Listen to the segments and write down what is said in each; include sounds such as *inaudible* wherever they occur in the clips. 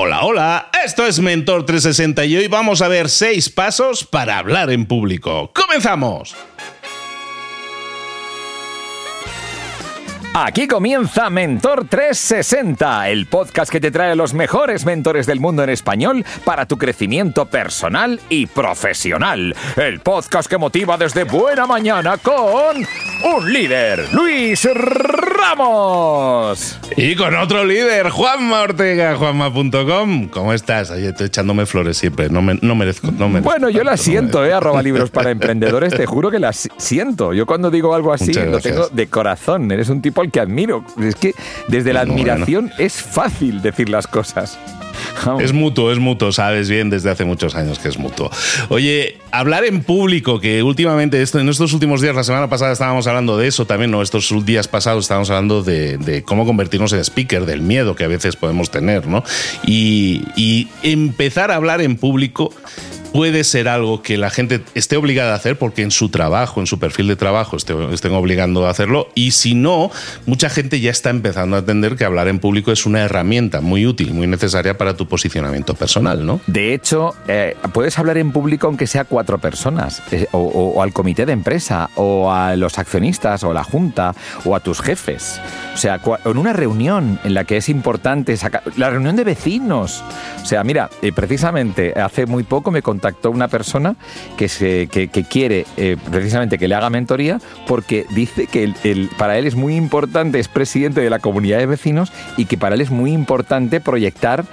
Hola, hola, esto es Mentor 360 y hoy vamos a ver 6 pasos para hablar en público. ¡Comenzamos! Aquí comienza Mentor 360, el podcast que te trae los mejores mentores del mundo en español para tu crecimiento personal y profesional. El podcast que motiva desde buena mañana con un líder, Luis Ramos. Y con otro líder, Juanma Ortega, juanma.com. ¿Cómo estás? Oye, estoy echándome flores siempre, no, me, no merezco. No bueno, yo las siento, ¿eh? Arroba libros para *laughs* emprendedores, te juro que las siento. Yo cuando digo algo así lo tengo de corazón. Eres un tipo al que admiro. Es que desde la admiración es fácil decir las cosas. Es mutuo, es mutuo, sabes bien desde hace muchos años que es mutuo. Oye, hablar en público, que últimamente, esto, en estos últimos días, la semana pasada estábamos hablando de eso también, no, estos días pasados estábamos hablando de, cómo convertirnos en speaker, del miedo que a veces podemos tener, ¿no? Y, y empezar a hablar en público puede ser algo que la gente esté obligada a hacer porque en su trabajo, en su perfil de trabajo estén obligando a hacerlo y si no, mucha gente ya está empezando a entender que hablar en público es una herramienta muy útil, muy necesaria para tu posicionamiento personal, ¿no? De hecho, eh, puedes hablar en público aunque sea cuatro personas, eh, o, al comité de empresa, o a los accionistas, o a la junta, o a tus jefes. O sea, en una reunión en la que es importante sacar... La reunión de vecinos. O sea, mira, eh, precisamente hace muy poco me contactó una persona que, se, que, quiere eh, precisamente que le haga mentoría porque dice que el, para él es muy importante, es presidente de la comunidad de vecinos y que para él es muy importante proyectar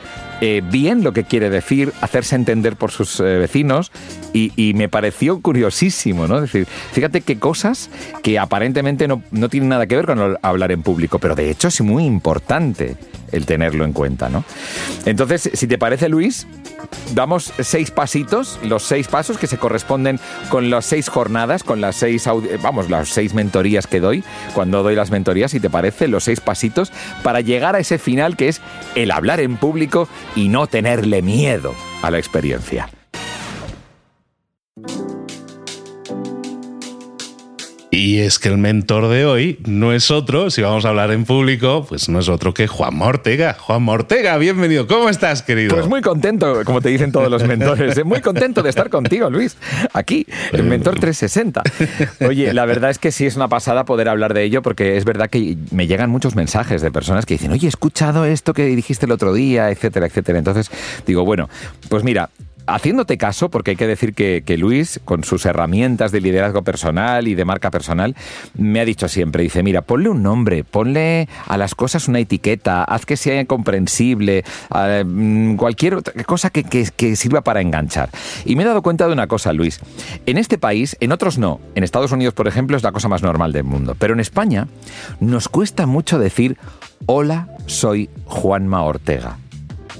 eh, bien lo que quiere decir, hacerse entender por sus eh, vecinos y, me pareció curiosísimo, ¿no? Es decir, fíjate qué cosas que aparentemente no, no tienen nada que ver con hablar en público, pero de hecho es muy importante el tenerlo en cuenta, ¿no? Entonces, si te parece, Luis, damos seis pasitos, los seis pasos que se corresponden con las seis jornadas, con las seis, vamos, las seis mentorías que doy, cuando doy las mentorías, si te parece, los seis pasitos para llegar a ese final que es el hablar en público y no tenerle miedo a la experiencia. Y es que el mentor de hoy no es otro, si vamos a hablar en público, pues no es otro que Juan Ortega. Juan Ortega, bienvenido. ¿Cómo estás, querido? Pues muy contento, como te dicen todos los mentores. Muy contento de estar contigo, Luis, aquí, el Mentor 360. Oye, la verdad es que sí es una pasada poder hablar de ello, porque es verdad que me llegan muchos mensajes de personas que dicen, oye, he escuchado esto que dijiste el otro día, etcétera, etcétera. Entonces, digo, bueno, pues mira, haciéndote caso, porque hay que decir que, Luis, con sus herramientas de liderazgo personal y de marca personal, me ha dicho siempre, dice, mira, ponle un nombre, ponle a las cosas una etiqueta, haz que sea comprensible, mm, cualquier cosa que, que sirva para enganchar. Y me he dado cuenta de una cosa, Luis. En este país, en otros no. En Estados Unidos, por ejemplo, es la cosa más normal del mundo. Pero en España nos cuesta mucho decir, hola, soy Juanma Ortega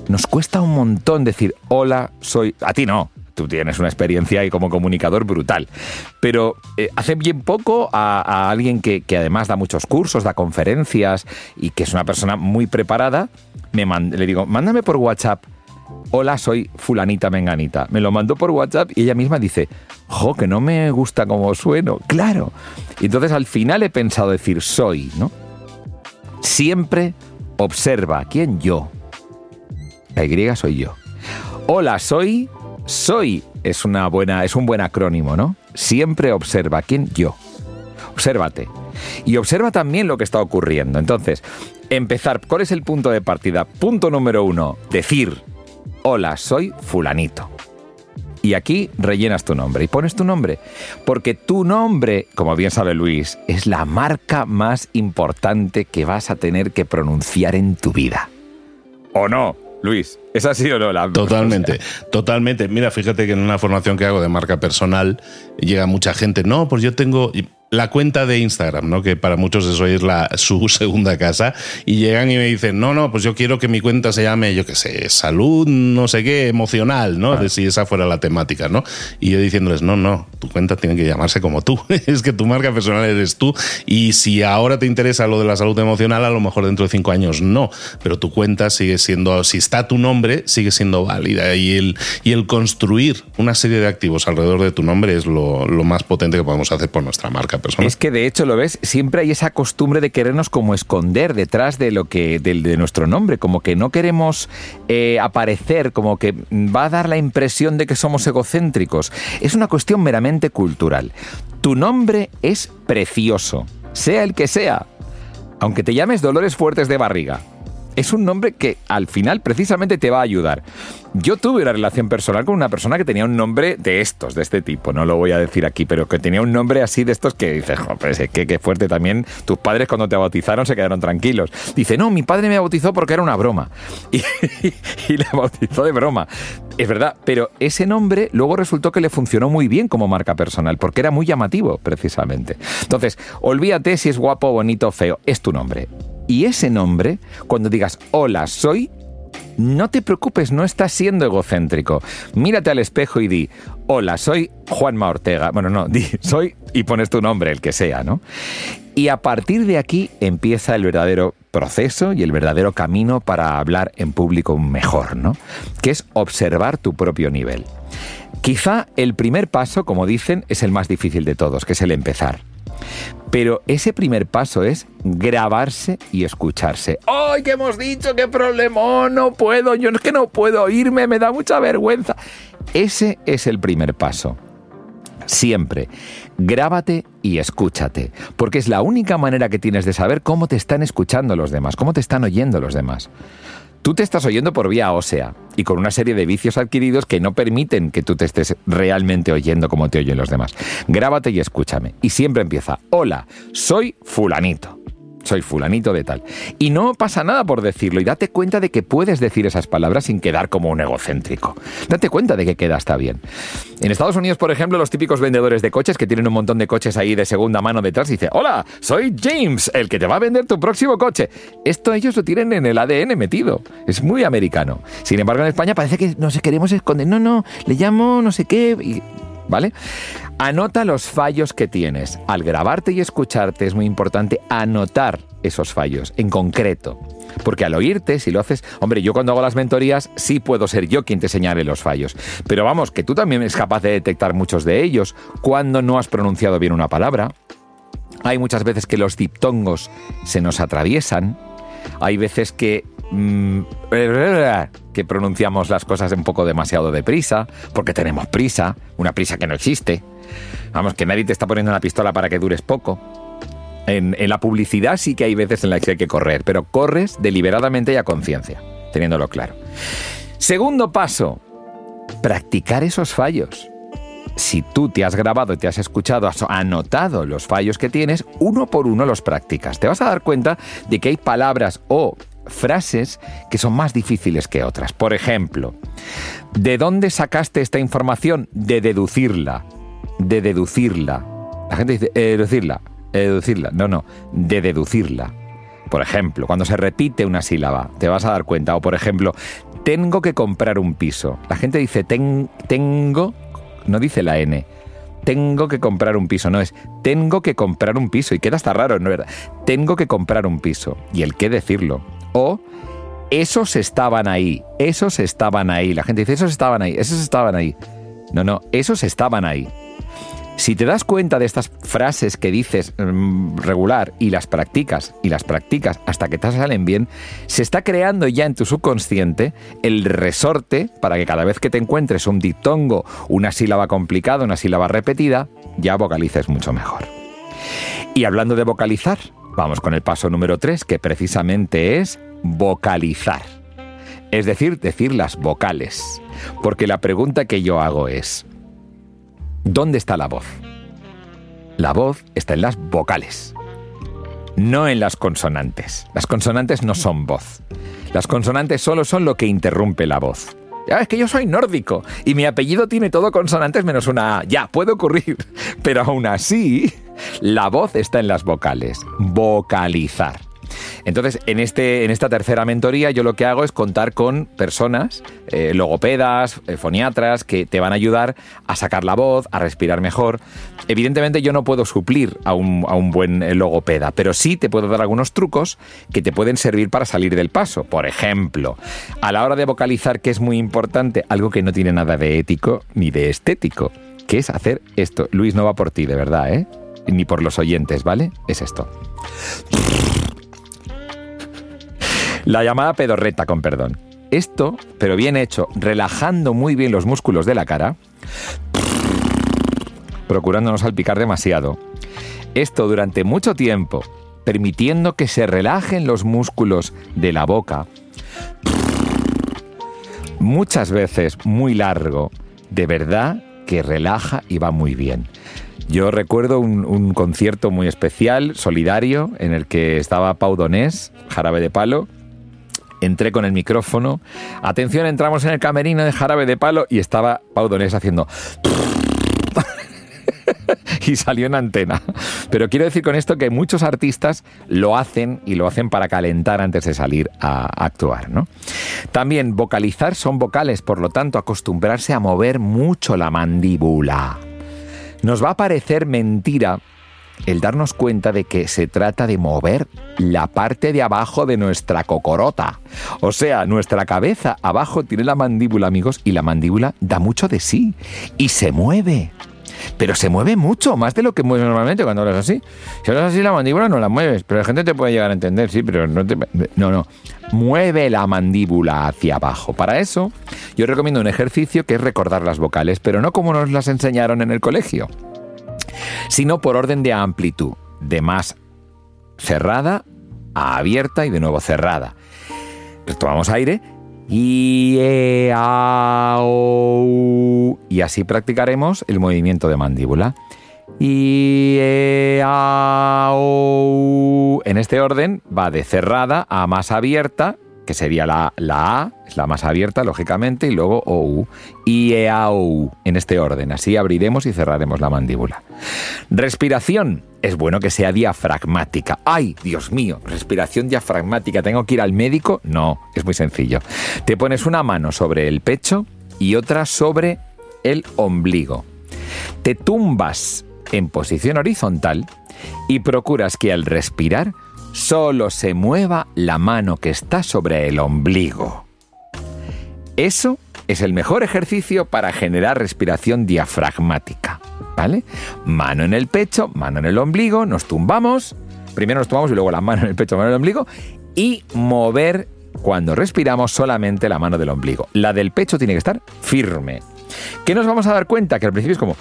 nos cuesta un montón decir, hola, soy... A ti no, tú tienes una experiencia ahí como comunicador brutal. Pero eh, hace bien poco a, alguien que, además da muchos cursos, da conferencias y que es una persona muy preparada, me le digo, mándame por WhatsApp hola, soy fulanita menganita. Me lo mandó por WhatsApp y ella misma dice, jo, que no me gusta como sueno. Claro. Y entonces al final he pensado decir soy, ¿no? Siempre observa quién yo. La Y soy yo. Hola, soy. Soy es una buena, es un buen acrónimo, ¿no? Siempre observa quién yo. Obsérvate. Y observa también lo que está ocurriendo. Entonces, empezar. ¿Cuál es el punto de partida? Punto número uno. Decir hola, soy fulanito. Y aquí rellenas tu nombre y pones tu nombre. Porque tu nombre, como bien sabe Luis, es la marca más importante que vas a tener que pronunciar en tu vida. ¿O no, Luis? ¿Es así o no? La... Totalmente, *laughs* totalmente. Mira, fíjate que en una formación que hago de marca personal llega mucha gente. No, pues yo tengo la cuenta de Instagram, ¿no? Que para muchos eso es la, su *laughs* segunda casa. Y llegan y me dicen, no, no, pues yo quiero que mi cuenta se llame, yo qué sé, salud, no sé qué, emocional, ¿no? De si esa fuera la temática, ¿no? Y yo diciéndoles, no, no, tu cuenta tiene que llamarse como tú. *laughs* es que tu marca personal eres tú. Y si ahora te interesa lo de la salud emocional, a lo mejor dentro de cinco años no. Pero tu cuenta sigue siendo, si está tu nombre, sigue siendo válida. Y el, y el construir una serie de activos alrededor de tu nombre es lo, lo más potente que podemos hacer por nuestra marca es que de hecho lo ves, siempre hay esa costumbre de querernos como esconder detrás de lo que de, nuestro nombre, como que no queremos eh, aparecer, como que va a dar la impresión de que somos egocéntricos. Es una cuestión meramente cultural. Tu nombre es precioso, sea el que sea, aunque te llames Dolores Fuertes de Barriga es un nombre que al final precisamente te va a ayudar. Yo tuve una relación personal con una persona que tenía un nombre de estos, de este tipo, no lo voy a decir aquí, pero que tenía un nombre así de estos que dices, pues es que qué fuerte también, tus padres cuando te bautizaron se quedaron tranquilos. Dice, no, mi padre me bautizó porque era una broma. *laughs* Y, y le bautizó de broma. Es verdad, pero ese nombre luego resultó que le funcionó muy bien como marca personal, porque era muy llamativo, precisamente. Entonces, olvídate si es guapo, bonito feo, es tu nombre. Y ese nombre, cuando digas, hola, soy, no te preocupes, no estás siendo egocéntrico. Mírate al espejo y di, hola, soy Juanma Ortega. Bueno, no, *laughs* di, soy y pones tu nombre, el que sea, ¿no? Y a partir de aquí empieza el verdadero proceso y el verdadero camino para hablar en público mejor, ¿no? Que es observar tu propio nivel. Quizá el primer paso, como dicen, es el más difícil de todos, que es el empezar. Pero ese primer paso es grabarse y escucharse. ¡Ay, qué hemos dicho! ¡Qué problema! No puedo, yo es que no puedo oírme, me da mucha vergüenza. Ese es el primer paso. Siempre, grábate y escúchate, porque es la única manera que tienes de saber cómo te están escuchando los demás, cómo te están oyendo los demás. Tú te estás oyendo por vía ósea y con una serie de vicios adquiridos que no permiten que tú te estés realmente oyendo como te oyen los demás. Grábate y escúchame. Y siempre empieza, hola, soy fulanito soy fulanito de tal. Y no pasa nada por decirlo y date cuenta de que puedes decir esas palabras sin quedar como un egocéntrico. Date cuenta de que queda está bien. En Estados Unidos, por ejemplo, los típicos vendedores de coches que tienen un montón de coches ahí de segunda mano detrás dice, hola, soy James, el que te va a vender tu próximo coche. Esto ellos lo tienen en el ADN metido. Es muy americano. Sin embargo, en España parece que no se queremos esconder. No, no, le llamo no sé qué. ¿Vale? Anota los fallos que tienes. Al grabarte y escucharte es muy importante anotar esos fallos en concreto. Porque al oírte, si lo haces, hombre, yo cuando hago las mentorías sí puedo ser yo quien te señale los fallos. Pero vamos, que tú también eres capaz de detectar muchos de ellos. Cuando no has pronunciado bien una palabra. Hay muchas veces que los diptongos se nos atraviesan. Hay veces que mm, que pronunciamos las cosas un poco demasiado deprisa, porque tenemos prisa, una prisa que no existe. Vamos, que nadie te está poniendo una pistola para que dures poco. En, la publicidad sí que hay veces en las que hay que correr, pero corres deliberadamente y a conciencia, teniéndolo claro. Segundo paso, practicar esos fallos. Si tú te has grabado y te has escuchado, has anotado los fallos que tienes, uno por uno los practicas. Te vas a dar cuenta de que hay palabras o frases que son más difíciles que otras. Por ejemplo, ¿de dónde sacaste esta información? De deducirla de deducirla. La gente dice, deducirla, deducirla. No, no, de deducirla. Por ejemplo, cuando se repite una sílaba, te vas a dar cuenta. O por ejemplo, tengo que comprar un piso. La gente dice tengo, no dice la N. Tengo que comprar un piso, no es tengo que comprar un piso. Y queda hasta raro, ¿no es verdad? Tengo que comprar un piso. Y el qué decirlo. O esos estaban ahí, esos estaban ahí. La gente dice, esos estaban ahí, esos estaban ahí. No, no, esos estaban ahí. Si te das cuenta de estas frases que dices mm, regular y las practicas y las practicas hasta que te salen bien, se está creando ya en tu subconsciente el resorte para que cada vez que te encuentres un diptongo, una sílaba complicada, una sílaba repetida, ya vocalices mucho mejor. Y hablando de vocalizar, vamos con el paso número 3, que precisamente es vocalizar. Es decir, decir las vocales. Porque la pregunta que yo hago es, ¿dónde está la voz? La voz está en las vocales, no en las consonantes. Las consonantes no son voz. Las consonantes solo son lo que interrumpe la voz. Ya, es que yo soy nórdico y mi apellido tiene todo consonantes menos una A. Ya, puede ocurrir. *laughs* Pero aún así, la voz está en las vocales. Vocalizar. Entonces, en, este, en esta tercera mentoría yo lo que hago es contar con personas, eh, logopedas, eh, foniatras, que te van a ayudar a sacar la voz, a respirar mejor. Evidentemente yo no puedo suplir a un, a un buen eh, logopeda, pero sí te puedo dar algunos trucos que te pueden servir para salir del paso. Por ejemplo, a la hora de vocalizar, que es muy importante, algo que no tiene nada de ético ni de estético, que es hacer esto. Luis, no va por ti, de verdad, ¿eh? Ni por los oyentes, ¿vale? Es esto. La llamada pedorreta, con perdón. Esto, pero bien hecho, relajando muy bien los músculos de la cara, procurando no salpicar demasiado. Esto durante mucho tiempo, permitiendo que se relajen los músculos de la boca. Muchas veces muy largo, de verdad que relaja y va muy bien. Yo recuerdo un, un, concierto muy especial, solidario, en el que estaba Pau Donés, jarabe de palo, entré con el micrófono. Atención, entramos en el camerino de jarabe de palo y estaba Pau Donés haciendo... *laughs* y salió en antena. Pero quiero decir con esto que muchos artistas lo hacen y lo hacen para calentar antes de salir a actuar. ¿no? También vocalizar son vocales, por lo tanto acostumbrarse a mover mucho la mandíbula. Nos va a parecer mentira el darnos cuenta de que se trata de mover la parte de abajo de nuestra cocorota. O sea, nuestra cabeza abajo tiene la mandíbula, amigos, y la mandíbula da mucho de sí y se mueve. Pero se mueve mucho, más de lo que mueves normalmente cuando hablas así. Si hablas así, la mandíbula no la mueves, pero la gente te puede llegar a entender, sí, pero no te... No, no. Mueve la mandíbula hacia abajo. Para eso, yo recomiendo un ejercicio que es recordar las vocales, pero no como nos las enseñaron en el colegio sino por orden de amplitud, de más cerrada a abierta y de nuevo cerrada. Tomamos aire y, e, y así practicaremos el movimiento de mandíbula. Y e, en este orden va de cerrada a más abierta que sería la, la A, es la más abierta, lógicamente, y luego OU. I, E, A, O, U, en este orden. Así abriremos y cerraremos la mandíbula. Respiración. Es bueno que sea diafragmática. ¡Ay, Dios mío! Respiración diafragmática. ¿Tengo que ir al médico? No, es muy sencillo. Te pones una mano sobre el pecho y otra sobre el ombligo. Te tumbas en posición horizontal y procuras que al respirar solo se mueva la mano que está sobre el ombligo. Eso es el mejor ejercicio para generar respiración diafragmática. ¿Vale? Mano en el pecho, mano en el ombligo, nos tumbamos. Primero nos tumbamos y luego la mano en el pecho, mano en el ombligo. Y mover cuando respiramos solamente la mano del ombligo. La del pecho tiene que estar firme. ¿Qué nos vamos a dar cuenta? Que al principio es como,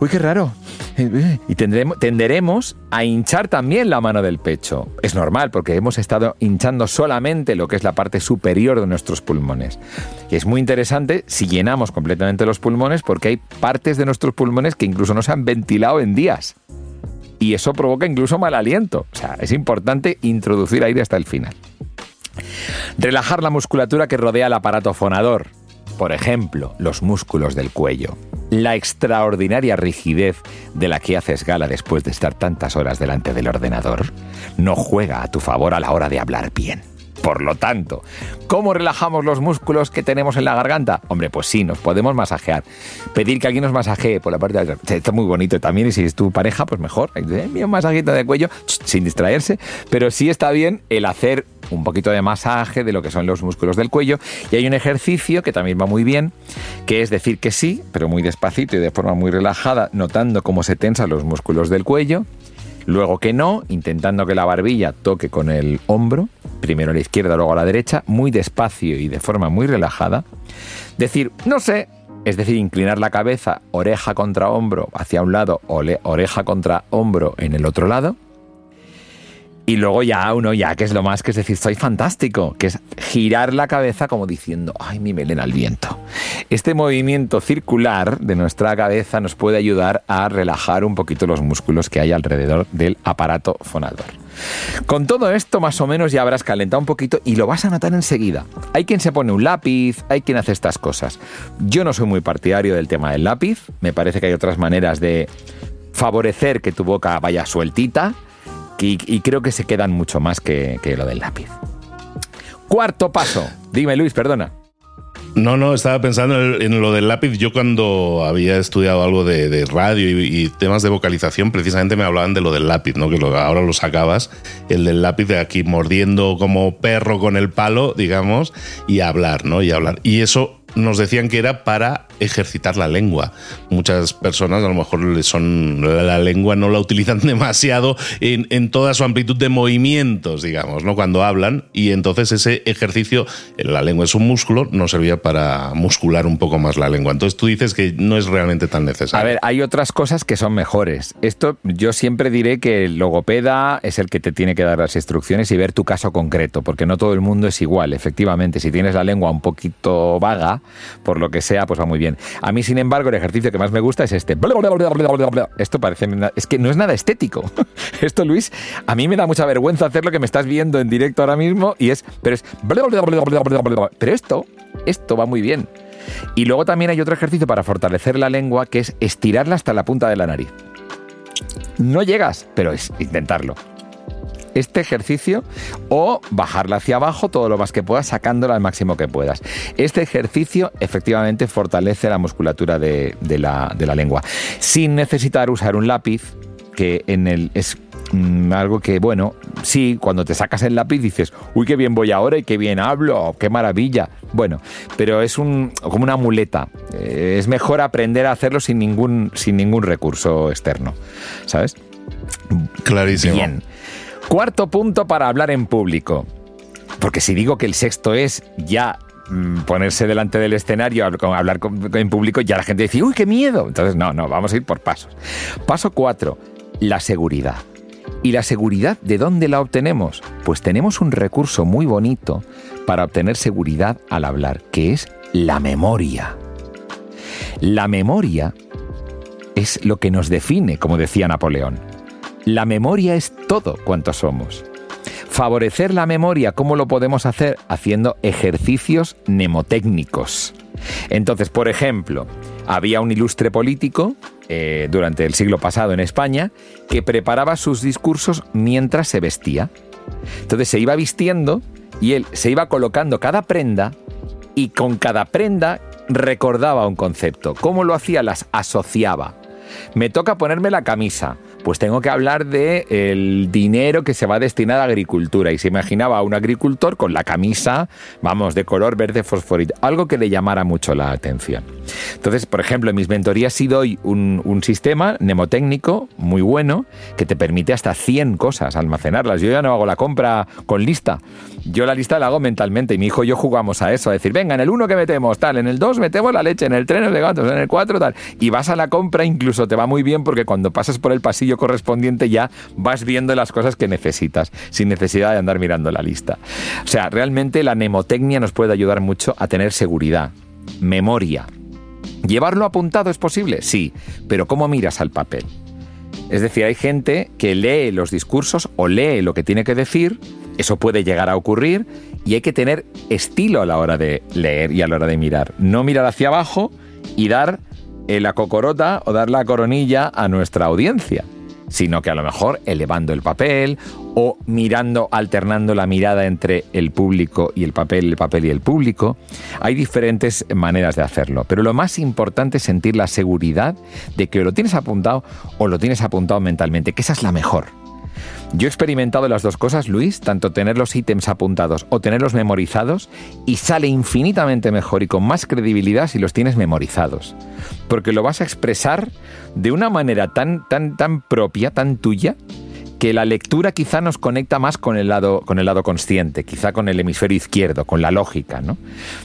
uy, qué raro. *laughs* Y tendremos, tenderemos a hinchar también la mano del pecho. Es normal porque hemos estado hinchando solamente lo que es la parte superior de nuestros pulmones. Y es muy interesante si llenamos completamente los pulmones porque hay partes de nuestros pulmones que incluso no se han ventilado en días. Y eso provoca incluso mal aliento. O sea, es importante introducir aire hasta el final. Relajar la musculatura que rodea el aparato fonador Por ejemplo, los músculos del cuello. La extraordinaria rigidez de la que haces gala después de estar tantas horas delante del ordenador no juega a tu favor a la hora de hablar bien. Por lo tanto, ¿cómo relajamos los músculos que tenemos en la garganta? Hombre, pues sí, nos podemos masajear. Pedir que alguien nos masajee por la parte de atrás. Está muy bonito también y si es tu pareja, pues mejor. Un masajito de cuello sin distraerse. Pero sí está bien el hacer un poquito de masaje de lo que son los músculos del cuello. Y hay un ejercicio que también va muy bien, que es decir que sí, pero muy despacito y de forma muy relajada, notando cómo se tensan los músculos del cuello. Luego que no, intentando que la barbilla toque con el hombro, primero a la izquierda, luego a la derecha, muy despacio y de forma muy relajada. Decir, no sé, es decir, inclinar la cabeza oreja contra hombro hacia un lado, oreja contra hombro en el otro lado. Y luego ya uno, ya que es lo más, que es decir, soy fantástico, que es girar la cabeza como diciendo, ay, mi melena al viento. Este movimiento circular de nuestra cabeza nos puede ayudar a relajar un poquito los músculos que hay alrededor del aparato fonador. Con todo esto más o menos ya habrás calentado un poquito y lo vas a notar enseguida. Hay quien se pone un lápiz, hay quien hace estas cosas. Yo no soy muy partidario del tema del lápiz, me parece que hay otras maneras de favorecer que tu boca vaya sueltita y, creo que se quedan mucho más que, lo del lápiz. Cuarto paso. Dime, Luis, perdona. No, no, estaba pensando en lo del lápiz. Yo cuando había estudiado algo de, radio y, temas de vocalización, precisamente me hablaban de lo del lápiz, ¿no? Que ahora lo sacabas, el del lápiz de aquí mordiendo como perro con el palo, digamos, y hablar, ¿no? Y hablar. Y eso nos decían que era para ejercitar la lengua. Muchas personas a lo mejor son la lengua no la utilizan *laughs* demasiado en, toda su amplitud de movimientos, digamos, ¿no? Cuando hablan y entonces ese ejercicio, la lengua es un músculo, nos servía para muscular un poco más la lengua. Entonces tú dices que no es realmente tan necesario. A ver, hay otras cosas que son mejores. Esto yo siempre diré que el logopeda es el que te tiene que dar las instrucciones y ver tu caso concreto, porque no todo el mundo es igual. Efectivamente, si tienes la lengua un poquito vaga, por lo que sea, pues va muy bien. A mí, sin embargo, el ejercicio que más me gusta es este. Esto parece. Es que no es nada estético. *laughs* Esto, Luis, a mí me da mucha vergüenza hacer lo que me estás viendo en directo ahora mismo y es. Pero es. Pero esto, esto va muy bien. Y luego también hay otro ejercicio para fortalecer la lengua que es estirarla hasta la punta de la nariz. No llegas, pero es intentarlo este ejercicio o bajarla hacia abajo todo lo más que puedas, sacándola al máximo que puedas. Este ejercicio efectivamente fortalece la musculatura de, la, lengua, sin necesitar usar un lápiz, que en el es mm, algo que, bueno, sí, cuando te sacas el lápiz dices, uy, qué bien voy ahora y qué bien hablo, qué maravilla. Bueno, pero es un, como una muleta. Eh, es mejor aprender a hacerlo sin ningún, sin ningún recurso externo, ¿sabes? Clarísimo. Bien. Cuarto punto para hablar en público. Porque si digo que el sexto es ya mm, ponerse delante del escenario, hablar en público, ya la gente dice, uy, qué miedo. Entonces, no, no, vamos a ir por pasos. Paso cuatro, la seguridad. ¿Y la seguridad de dónde la obtenemos? Pues tenemos un recurso muy bonito para obtener seguridad al hablar, que es la memoria. La memoria es lo que nos define, como decía Napoleón. La memoria es todo cuanto somos. Favorecer la memoria, ¿cómo lo podemos hacer? Haciendo ejercicios mnemotécnicos. Entonces, por ejemplo, había un ilustre político eh, durante el siglo pasado en España que preparaba sus discursos mientras se vestía. Entonces se iba vistiendo y él se iba colocando cada prenda y con cada prenda recordaba un concepto. ¿Cómo lo hacía? Las asociaba. Me toca ponerme la camisa pues tengo que hablar de el dinero que se va a destinar a agricultura. Y se imaginaba a un agricultor con la camisa, vamos, de color verde fosforito, algo que le llamara mucho la atención. Entonces, por ejemplo, en mis mentorías sí doy un, un sistema mnemotécnico muy bueno que te permite hasta 100 cosas almacenarlas. Yo ya no hago la compra con lista. Yo la lista la hago mentalmente y mi hijo y yo jugamos a eso, a decir, venga, en el 1 que metemos, tal, en el 2 metemos la leche, en el 3 de gatos, en el 4 tal. Y vas a la compra, incluso te va muy bien porque cuando pasas por el pasillo correspondiente ya vas viendo las cosas que necesitas, sin necesidad de andar mirando la lista. O sea, realmente la mnemotecnia nos puede ayudar mucho a tener seguridad, memoria. ¿Llevarlo apuntado es posible? Sí, pero ¿cómo miras al papel? Es decir, hay gente que lee los discursos o lee lo que tiene que decir Eso puede llegar a ocurrir y hay que tener estilo a la hora de leer y a la hora de mirar. No mirar hacia abajo y dar la cocorota o dar la coronilla a nuestra audiencia, sino que a lo mejor elevando el papel o mirando, alternando la mirada entre el público y el papel, el papel y el público. Hay diferentes maneras de hacerlo, pero lo más importante es sentir la seguridad de que lo tienes apuntado o lo tienes apuntado mentalmente, que esa es la mejor. Yo he experimentado las dos cosas, Luis, tanto tener los ítems apuntados o tenerlos memorizados, y sale infinitamente mejor y con más credibilidad si los tienes memorizados. Porque lo vas a expresar de una manera tan, tan, tan propia, tan tuya, que la lectura quizá nos conecta más con el lado, con el lado consciente, quizá con el hemisferio izquierdo, con la lógica, ¿no?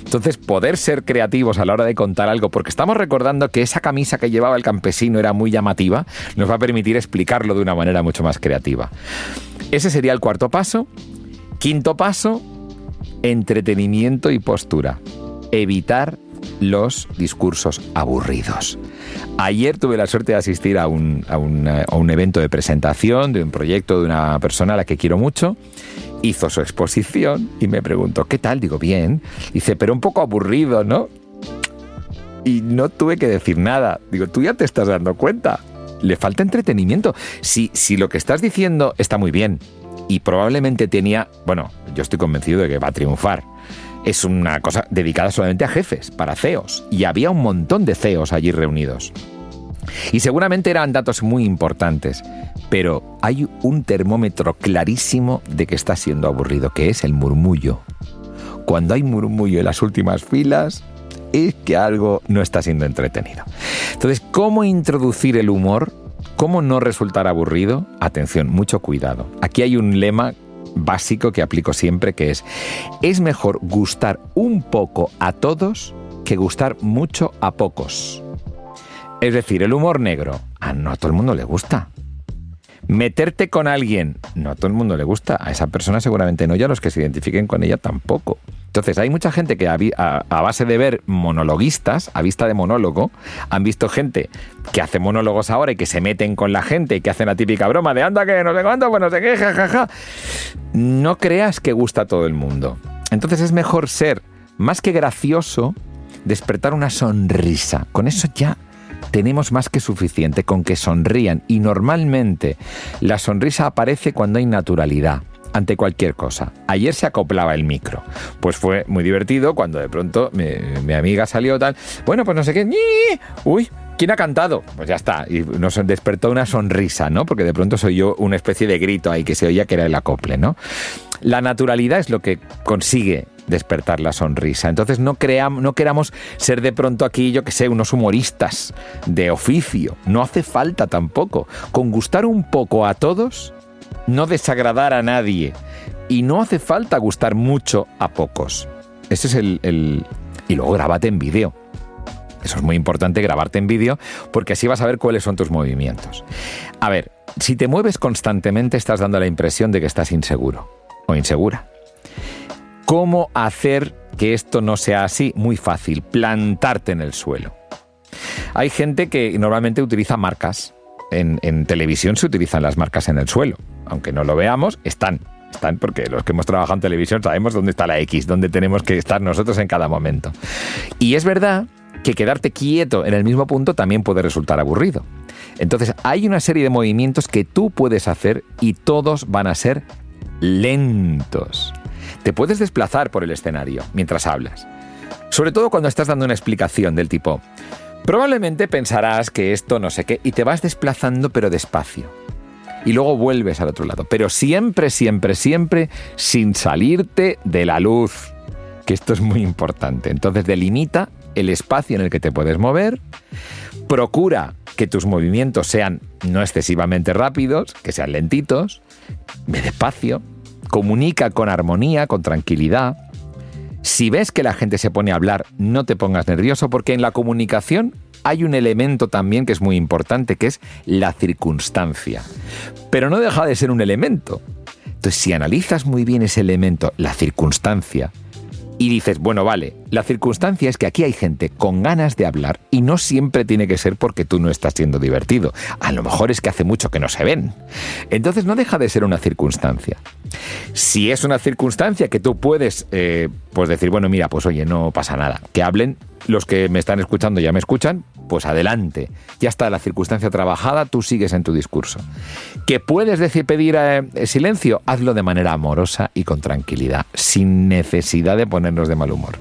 Entonces, poder ser creativos a la hora de contar algo, porque estamos recordando que esa camisa que llevaba el campesino era muy llamativa, nos va a permitir explicarlo de una manera mucho más creativa. Ese sería el cuarto paso. Quinto paso, entretenimiento y postura. Evitar los discursos aburridos. Ayer tuve la suerte de asistir a un, evento de presentación de un proyecto de una persona a la que quiero mucho. Hizo su exposición y me preguntó, ¿qué tal? Digo, bien. Dice, pero un poco aburrido, ¿no? Y no tuve que decir nada. Digo, tú ya te estás dando cuenta. Le falta entretenimiento. Si, si lo que estás diciendo está muy bien y probablemente tenía, bueno, yo estoy convencido de que va a triunfar es una cosa dedicada solamente a jefes, para CEOs, y había un montón de CEOs allí reunidos. Y seguramente eran datos muy importantes, pero hay un termómetro clarísimo de que está siendo aburrido, que es el murmullo. Cuando hay murmullo en las últimas filas, es que algo no está siendo entretenido. Entonces, ¿cómo introducir el humor? ¿Cómo no resultar aburrido? Atención, mucho cuidado. Aquí hay un lema básico que aplico siempre, que es, es mejor gustar un poco a todos que gustar mucho a pocos. Es decir, el humor negro, a no a todo el mundo le gusta. Meterte con alguien, no a todo el mundo le gusta, a esa persona seguramente no, y a los que se identifiquen con ella tampoco. Entonces, hay mucha gente que a, base de ver monologuistas, a vista de monólogo, han visto gente que hace monólogos ahora y que se meten con la gente y que hacen la típica broma de anda que no sé cuánto, pues no sé qué, jajaja. No creas que gusta a todo el mundo. Entonces es mejor ser más que gracioso, despertar una sonrisa. Con eso ya tenemos más que suficiente, con que sonrían. Y normalmente la sonrisa aparece cuando hay naturalidad ante cualquier cosa. Ayer se acoplaba el micro. Pues fue muy divertido cuando de pronto mi, amiga salió tal. Bueno, pues no sé qué. Uy, ¿Quién ha cantado? Pues ya está. Y nos despertó una sonrisa, ¿no? Porque de pronto soy yo una especie de grito ahí que se oía que era el acople, ¿no? La naturalidad es lo que consigue despertar la sonrisa. Entonces no, creamos, no queramos ser de pronto aquí, yo que sé, unos humoristas de oficio. No hace falta tampoco. Con gustar un poco a todos no desagradar a nadie y no hace falta gustar mucho a pocos. Ese es el... Y luego grabate en vídeo. Eso es muy importante, grabarte en vídeo, porque así vas a ver cuáles son tus movimientos. A ver, si te mueves constantemente estás dando la impresión de que estás inseguro o insegura. ¿Cómo hacer que esto no sea así? Muy fácil, plantarte en el suelo. Hay gente que normalmente utiliza marcas en, televisión se utilizan las marcas en el suelo. Aunque no lo veamos, están. Están porque los que hemos trabajado en televisión sabemos dónde está la X, dónde tenemos que estar nosotros en cada momento. Y es verdad que quedarte quieto en el mismo punto también puede resultar aburrido. Entonces hay una serie de movimientos que tú puedes hacer y todos van a ser lentos. Te puedes desplazar por el escenario mientras hablas. Sobre todo cuando estás dando una explicación del tipo, Probablemente pensarás que esto no sé qué y te vas desplazando pero despacio. Y luego vuelves al otro lado. Pero siempre, siempre, siempre sin salirte de la luz. Que esto es muy importante. Entonces delimita el espacio en el que te puedes mover. Procura que tus movimientos sean no excesivamente rápidos, que sean lentitos. Ve despacio. Comunica con armonía, con tranquilidad. Si ves que la gente se pone a hablar, no te pongas nervioso porque en la comunicación hay un elemento también que es muy importante, que es la circunstancia. Pero no deja de ser un elemento. Entonces, si analizas muy bien ese elemento, la circunstancia, y dices, bueno, vale, la circunstancia es que aquí hay gente con ganas de hablar y no siempre tiene que ser porque tú no estás siendo divertido. A lo mejor es que hace mucho que no se ven. Entonces no deja de ser una circunstancia. Si es una circunstancia que tú puedes eh, pues decir, bueno, mira, pues oye, no pasa nada, que hablen, los que me están escuchando ya me escuchan, pues adelante. Ya está la circunstancia trabajada, tú sigues en tu discurso. ¿Que puedes decir pedir eh, silencio? Hazlo de manera amorosa y con tranquilidad, sin necesidad de ponernos de mal humor.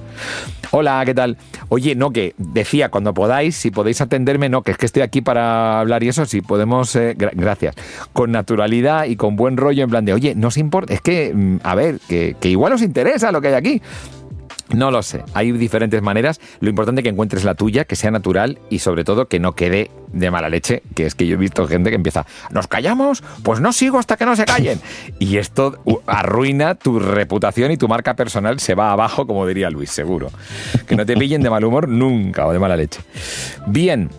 Hola, ¿qué tal? Oye, no, que decía, cuando podáis, si podéis atenderme, no, que es que estoy aquí para hablar y eso, si podemos, eh, gracias, con naturalidad y con buen rollo, en plan de, oye, no os importa, es que, mm, a ver, que, que igual os interesa lo que hay aquí. No lo sé, hay diferentes maneras. Lo importante es que encuentres la tuya, que sea natural y sobre todo que no quede de mala leche, que es que yo he visto gente que empieza, ¿nos callamos? Pues no sigo hasta que no se callen. *laughs* Y esto arruina tu reputación y tu marca personal se va abajo, como diría Luis, seguro. Que no te pillen de mal humor nunca o de mala leche. Bien,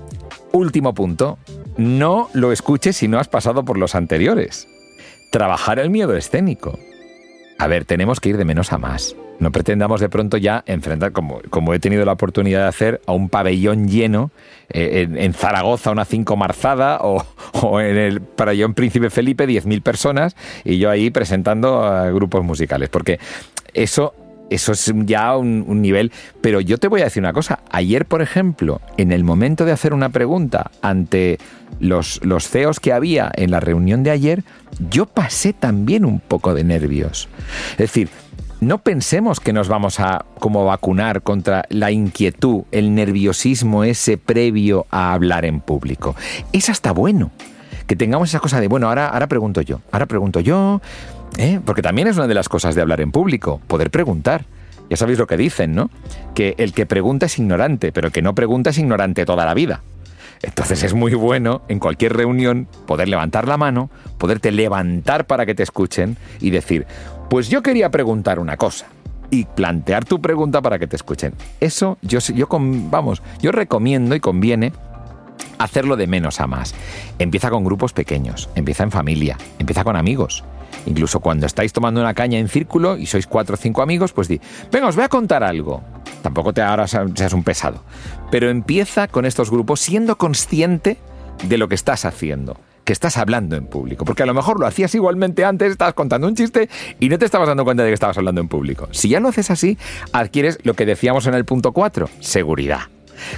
último punto, no lo escuches si no has pasado por los anteriores. Trabajar el miedo escénico. A ver, tenemos que ir de menos a más. No pretendamos de pronto ya enfrentar, como, como he tenido la oportunidad de hacer, a un pabellón lleno eh, en, Zaragoza, una cinco marzada, o, en el pabellón Príncipe Felipe, 10.000 personas, y yo ahí presentando a grupos musicales. Porque eso eso es ya un, nivel. Pero yo te voy a decir una cosa. Ayer, por ejemplo, en el momento de hacer una pregunta ante los, los CEOs que había en la reunión de ayer, yo pasé también un poco de nervios. Es decir, no pensemos que nos vamos a como vacunar contra la inquietud, el nerviosismo ese previo a hablar en público. Es hasta bueno que tengamos esa cosa de, bueno, ahora, ahora pregunto yo, ahora pregunto yo, ¿eh? porque también es una de las cosas de hablar en público, poder preguntar. Ya sabéis lo que dicen, ¿no? Que el que pregunta es ignorante, pero el que no pregunta es ignorante toda la vida. Entonces es muy bueno en cualquier reunión poder levantar la mano, poderte levantar para que te escuchen y decir, pues yo quería preguntar una cosa y plantear tu pregunta para que te escuchen. Eso yo, yo vamos, yo recomiendo y conviene hacerlo de menos a más. Empieza con grupos pequeños, empieza en familia, empieza con amigos. Incluso cuando estáis tomando una caña en círculo y sois cuatro o cinco amigos, pues di, venga, os voy a contar algo. Tampoco te ahora seas un pesado. Pero empieza con estos grupos siendo consciente de lo que estás haciendo que estás hablando en público. Porque a lo mejor lo hacías igualmente antes, estabas contando un chiste y no te estabas dando cuenta de que estabas hablando en público. Si ya lo haces así, adquieres lo que decíamos en el punto 4, seguridad.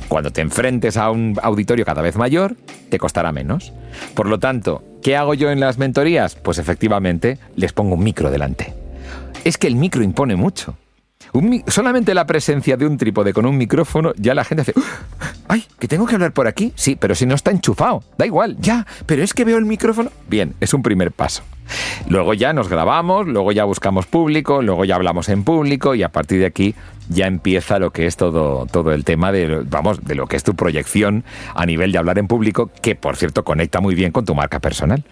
Cuando te enfrentes a un auditorio cada vez mayor, te costará menos. Por lo tanto, ¿qué hago yo en las mentorías? Pues efectivamente les pongo un micro delante. Es que el micro impone mucho solamente la presencia de un trípode con un micrófono, ya la gente hace, ¡ay! ¿Que tengo que hablar por aquí? Sí, pero si no está enchufado, da igual, ya, pero es que veo el micrófono. Bien, es un primer paso. Luego ya nos grabamos, luego ya buscamos público, luego ya hablamos en público y a partir de aquí ya empieza lo que es todo, todo el tema de, vamos, de lo que es tu proyección a nivel de hablar en público, que por cierto conecta muy bien con tu marca personal.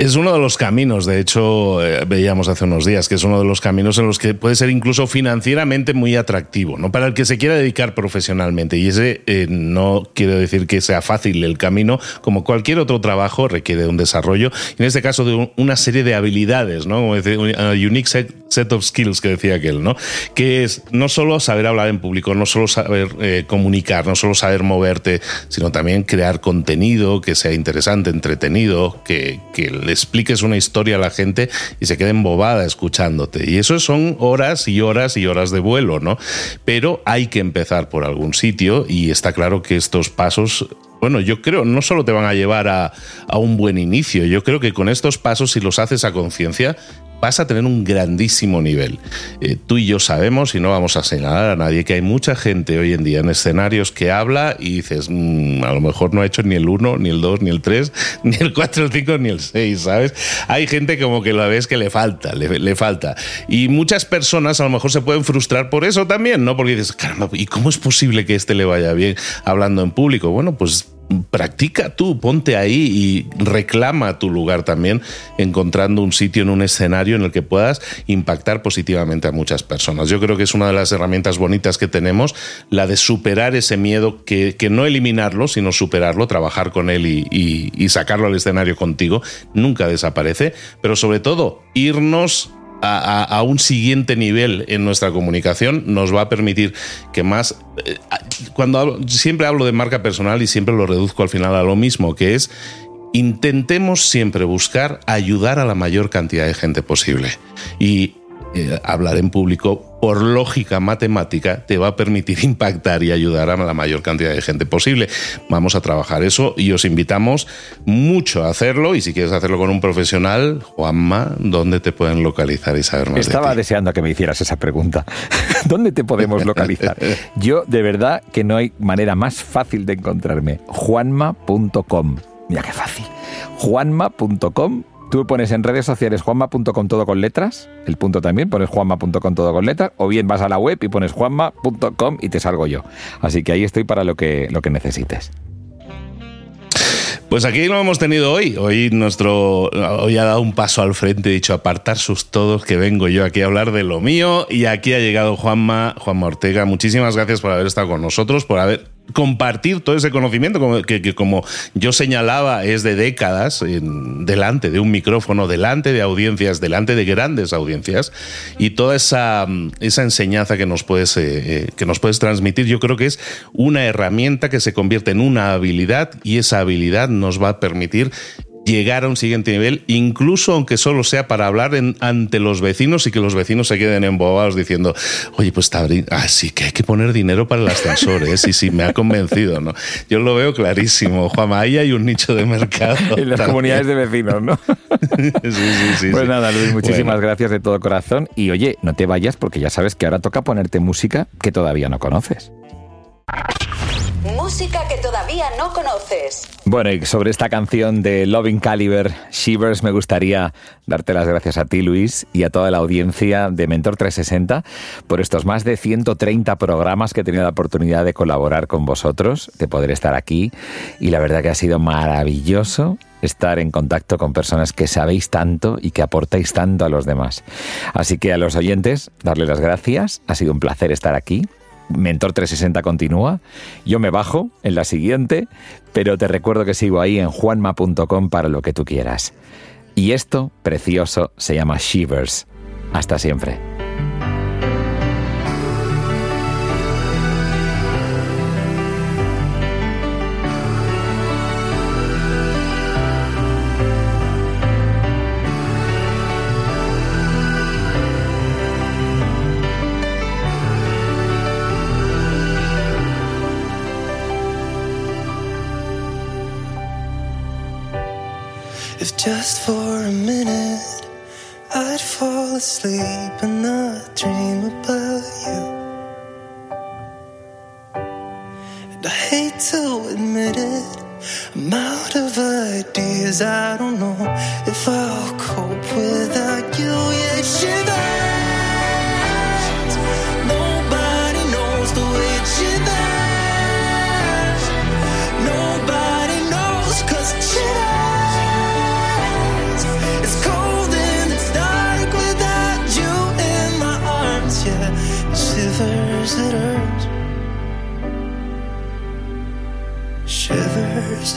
Es uno de los caminos, de hecho, eh, veíamos hace unos días, que es uno de los caminos en los que puede ser incluso financieramente muy atractivo, ¿no? Para el que se quiera dedicar profesionalmente. Y ese eh, no quiere decir que sea fácil el camino, como cualquier otro trabajo requiere un desarrollo, en este caso de una serie de habilidades, ¿no? Como decir, un unique set, of skills que decía aquel, ¿no? Que es no solo saber hablar en público, no solo saber eh, comunicar, no solo saber moverte, sino también crear contenido que sea interesante, entretenido, que, que expliques una historia a la gente y se quede embobada escuchándote. Y eso son horas y horas y horas de vuelo, ¿no? Pero hay que empezar por algún sitio y está claro que estos pasos bueno, yo creo, no solo te van a llevar a, a, un buen inicio, yo creo que con estos pasos, si los haces a conciencia, vas a tener un grandísimo nivel. Eh, tú y yo sabemos, y no vamos a señalar a nadie, que hay mucha gente hoy en día en escenarios que habla y dices, mm, a lo mejor no ha hecho ni el 1, ni el 2, ni el 3, *laughs* ni el 4, el 5, ni el 6, ¿sabes? Hay gente como que la ves que le falta, le, le, falta. Y muchas personas a lo mejor se pueden frustrar por eso también, ¿no? Porque dices, caramba, ¿y cómo es posible que este le vaya bien hablando en público? Bueno, pues practica tú, ponte ahí y reclama tu lugar también, encontrando un sitio en un escenario en el que puedas impactar positivamente a muchas personas. Yo creo que es una de las herramientas bonitas que tenemos, la de superar ese miedo, que, no eliminarlo, sino superarlo, trabajar con él y, y sacarlo al escenario contigo, nunca desaparece, pero sobre todo irnos a, un siguiente nivel en nuestra comunicación nos va a permitir que más... Eh, cuando siempre hablo de marca personal y siempre lo reduzco al final a lo mismo, que es intentemos siempre buscar ayudar a la mayor cantidad de gente posible. Y eh, hablar en público, por lógica matemática, te va a permitir *laughs* impactar y ayudar a la mayor cantidad de gente posible. Vamos a trabajar eso y os invitamos mucho a hacerlo. Y si quieres hacerlo con un profesional, Juanma, ¿dónde te pueden localizar y saber más? Estaba de ti? deseando que me hicieras esa pregunta. *laughs* ¿Dónde te podemos localizar? *laughs* Yo, de verdad, que no hay manera más fácil de encontrarme. Juanma.com. Mira qué fácil. Juanma.com Tú pones en redes sociales juanma.com todo con letras, el punto también, pones juanma.com todo con letras, o bien vas a la web y pones juanma.com y te salgo yo. Así que ahí estoy para lo que, lo que necesites. Pues aquí lo hemos tenido hoy. Hoy nuestro hoy ha dado un paso al frente, he dicho apartar sus todos, que vengo yo aquí a hablar de lo mío. Y aquí ha llegado Juanma, Juanma Ortega. Muchísimas gracias por haber estado con nosotros, por haber compartir todo ese conocimiento que, como yo señalaba es de décadas delante de un micrófono, delante de audiencias, delante de grandes audiencias y toda esa, esa enseñanza que nos, puedes, eh, que nos puedes transmitir yo creo que es una herramienta que se convierte en una habilidad y esa habilidad nos va a permitir llegar a un siguiente nivel, incluso aunque solo sea para hablar en, ante los vecinos y que los vecinos se queden embobados diciendo, oye, pues está ah, sí que hay que poner dinero para el ascensor, ¿eh? sí, sí, me ha convencido, ¿no? Yo lo veo clarísimo, Juanma, ahí hay un nicho de mercado. *laughs* en las también. comunidades de vecinos, ¿no? *laughs* sí, sí, sí. Pues sí. nada, Luis, muchísimas bueno. gracias de todo corazón y oye, no te vayas porque ya sabes que ahora toca ponerte música que todavía no conoces. Música que todavía no conoces. Bueno, y sobre esta canción de Loving Caliber, Shivers, me gustaría darte las gracias a ti, Luis, y a toda la audiencia de Mentor 360 por estos más de 130 programas que he tenido la oportunidad de colaborar con vosotros, de poder estar aquí. Y la verdad que ha sido maravilloso estar en contacto con personas que sabéis tanto y que aportáis tanto a los demás. Así que a los oyentes, darles las gracias. Ha sido un placer estar aquí. Mentor 360 continúa. Yo me bajo en la siguiente, pero te recuerdo que sigo ahí en juanma.com para lo que tú quieras. Y esto, precioso, se llama Shivers. Hasta siempre. Just for a minute I'd fall asleep and not dream about you. And I hate to admit it, I'm out of ideas. I don't know if I'll cope without you. Yeah, shivers.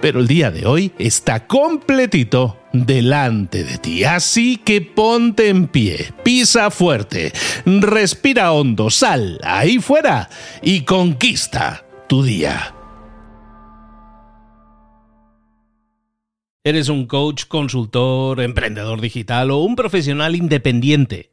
Pero el día de hoy está completito delante de ti. Así que ponte en pie, pisa fuerte, respira hondo, sal ahí fuera y conquista tu día. ¿Eres un coach, consultor, emprendedor digital o un profesional independiente?